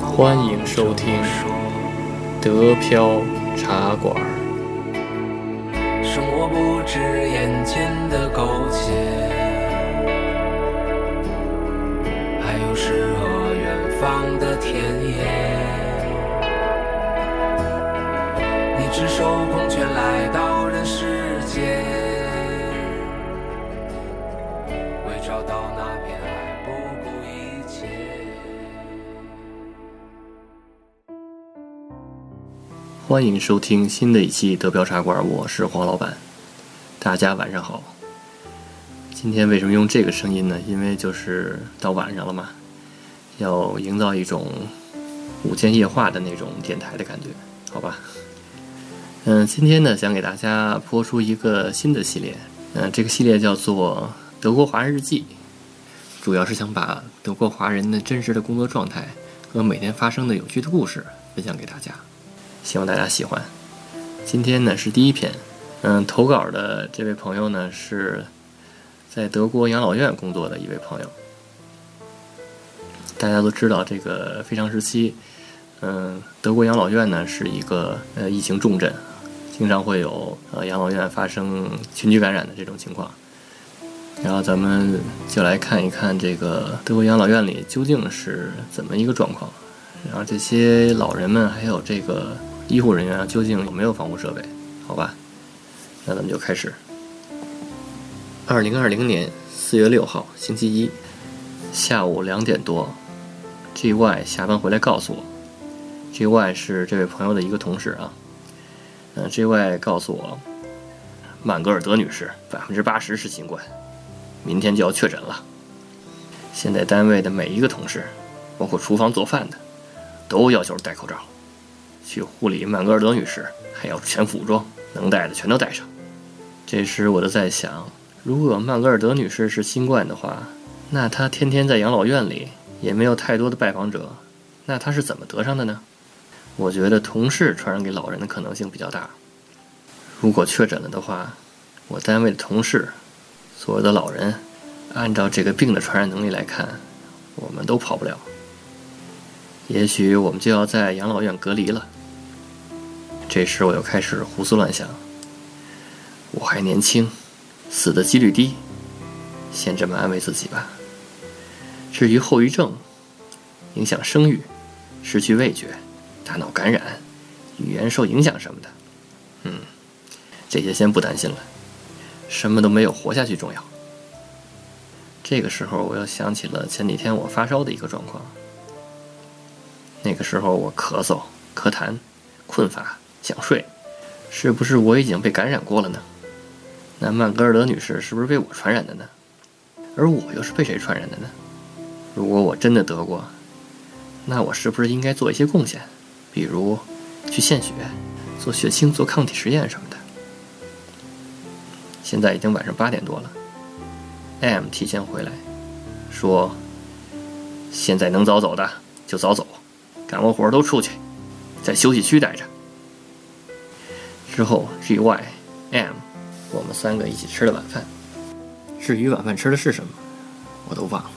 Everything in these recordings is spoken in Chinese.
欢迎收听德飘茶馆。生活不止眼前的苟且，还有诗和远方的田野。你赤手空拳来到欢迎收听新的一期德标茶馆，我是黄老板。大家晚上好。今天为什么用这个声音呢？因为就是到晚上了嘛，要营造一种午间夜话的那种电台的感觉，好吧？嗯，今天呢，想给大家播出一个新的系列。嗯，这个系列叫做《德国华人日记》，主要是想把德国华人的真实的工作状态和每天发生的有趣的故事分享给大家，希望大家喜欢。今天呢是第一篇，嗯，投稿的这位朋友呢是在德国养老院工作的一位朋友。大家都知道，这个非常时期，嗯，德国养老院呢是一个呃疫情重镇。经常会有呃养老院发生群居感染的这种情况，然后咱们就来看一看这个德国养老院里究竟是怎么一个状况，然后这些老人们还有这个医护人员究竟有没有防护设备？好吧，那咱们就开始。二零二零年四月六号星期一下午两点多，GY 下班回来告诉我，GY 是这位朋友的一个同事啊。嗯，J.Y. 告诉我，曼格尔德女士百分之八十是新冠，明天就要确诊了。现在单位的每一个同事，包括厨房做饭的，都要求戴口罩。去护理曼格尔德女士还要全副武装，能带的全都带上。这时我就在想，如果曼格尔德女士是新冠的话，那她天天在养老院里，也没有太多的拜访者，那她是怎么得上的呢？我觉得同事传染给老人的可能性比较大。如果确诊了的话，我单位的同事，所有的老人，按照这个病的传染能力来看，我们都跑不了。也许我们就要在养老院隔离了。这时我又开始胡思乱想。我还年轻，死的几率低，先这么安慰自己吧。至于后遗症，影响生育，失去味觉。大脑感染、语言受影响什么的，嗯，这些先不担心了，什么都没有活下去重要。这个时候，我又想起了前几天我发烧的一个状况。那个时候我咳嗽、咳痰、困乏、想睡，是不是我已经被感染过了呢？那曼格尔德女士是不是被我传染的呢？而我又是被谁传染的呢？如果我真的得过，那我是不是应该做一些贡献？比如，去献血、做血清、做抗体实验什么的。现在已经晚上八点多了，M 提前回来，说：“现在能早走的就早走，干完活都出去，在休息区待着。”之后，GY、M，我们三个一起吃了晚饭。至于晚饭吃的是什么，我都忘了，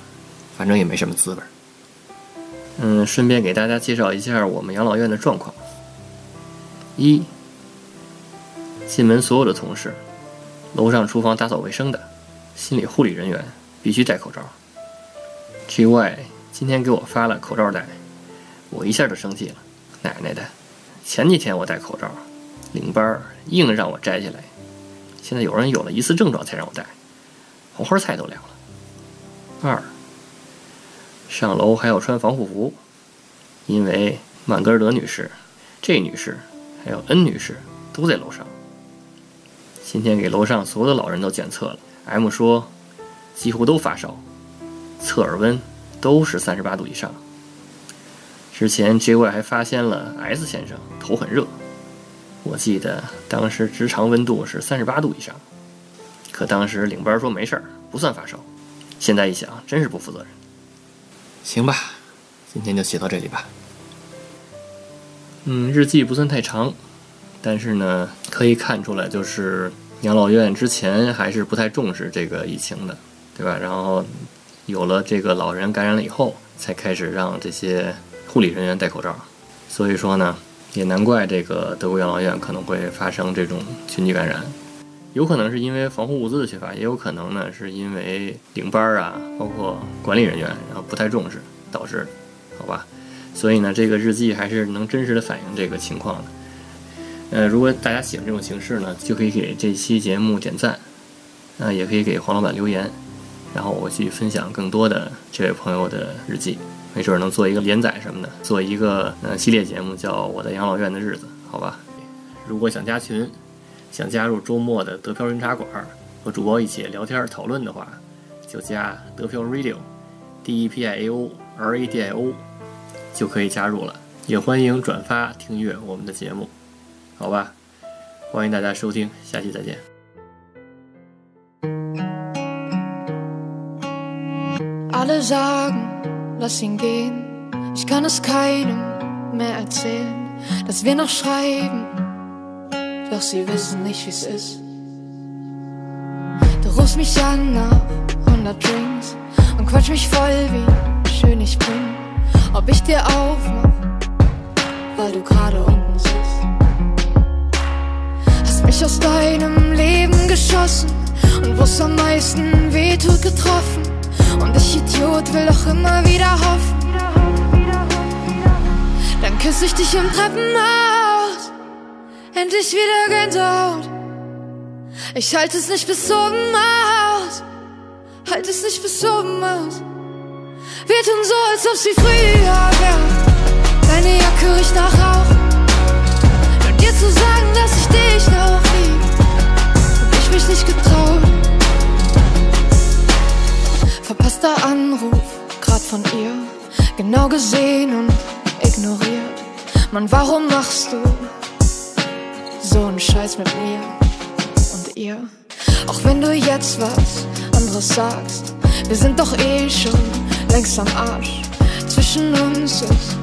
反正也没什么滋味。嗯，顺便给大家介绍一下我们养老院的状况。一，进门所有的同事，楼上厨房打扫卫生的，心理护理人员必须戴口罩。GY 今天给我发了口罩袋，我一下就生气了，奶奶的！前几天我戴口罩，领班硬让我摘下来，现在有人有了疑似症状才让我戴，黄花菜都凉了。二。上楼还要穿防护服，因为曼格尔德女士、这女士还有 N 女士都在楼上。今天给楼上所有的老人都检测了，M 说几乎都发烧，测耳温都是三十八度以上。之前 JY 还发现了 S 先生头很热，我记得当时直肠温度是三十八度以上，可当时领班说没事儿，不算发烧。现在一想，真是不负责任。行吧，今天就写到这里吧。嗯，日记不算太长，但是呢，可以看出来，就是养老院之前还是不太重视这个疫情的，对吧？然后有了这个老人感染了以后，才开始让这些护理人员戴口罩。所以说呢，也难怪这个德国养老院可能会发生这种群体感染。有可能是因为防护物资的缺乏，也有可能呢是因为领班啊，包括管理人员然后不太重视导致，好吧？所以呢，这个日记还是能真实的反映这个情况的。呃，如果大家喜欢这种形式呢，就可以给这期节目点赞，呃，也可以给黄老板留言，然后我去分享更多的这位朋友的日记，没准能做一个连载什么的，做一个呃系列节目叫《我的养老院的日子》，好吧？如果想加群。想加入周末的德飘云茶馆，和主播一起聊天讨论的话，就加德飘 Radio，D E P I A O R A D I O，就可以加入了。也欢迎转发订阅我们的节目，好吧？欢迎大家收听，下期再见。Alle sagen, lass ihn gehen. Ich kann es keinem mehr erzählen, dass wir noch schreiben. doch sie wissen nicht, wie's ist. Du rufst mich an nach 100 Drinks und quatsch mich voll, wie schön ich bin. Ob ich dir aufmach, weil du gerade unten sitzt. Hast mich aus deinem Leben geschossen und wo's am meisten wehtut getroffen. Und ich Idiot will doch immer wieder hoffen. Dann küsse ich dich im Treppenhaus endlich wieder Gänsehaut. Ich halte es nicht bis oben aus. Halt es nicht bis oben aus. Wir tun so, als ob sie früher wäre. Genau gesehen und ignoriert. Mann, warum machst du so ein Scheiß mit mir und ihr. Auch wenn du jetzt was anderes sagst, wir sind doch eh schon längst am Arsch. Zwischen uns ist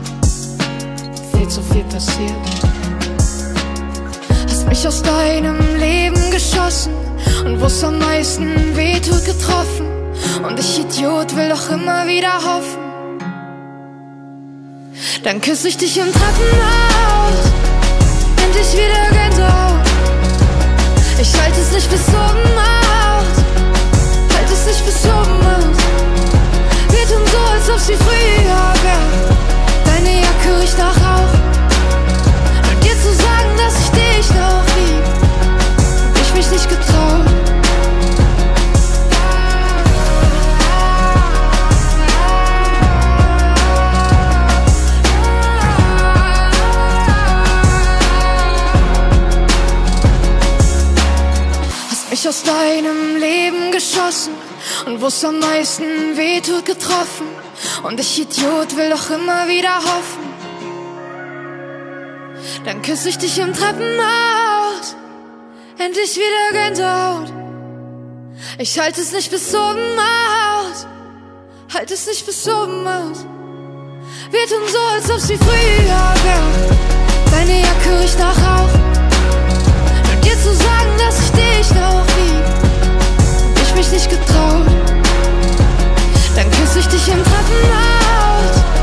viel zu viel passiert. Hast mich aus deinem Leben geschossen und wo's am meisten wehtut getroffen. Und ich Idiot will doch immer wieder hoffen. Dann küsse ich dich im Treppenhaus endlich wieder Gänsehaut. Ich halte es nicht bis oben aus. Wo's am meisten wehtut getroffen. Und ich Idiot will doch immer wieder hoffen. Dann küsse ich dich im Treppenhaus, endlich wieder Gänsehaut. Ich halte es nicht bis oben aus, halte es nicht bis oben aus. Wir tun so, als ob sie früher wäre. Deine Jacke riecht nach Rauch. Nur dir zu sagen, dass ich dich noch lieb, hab ich mich nicht getraut süchtig im Treppenhaus.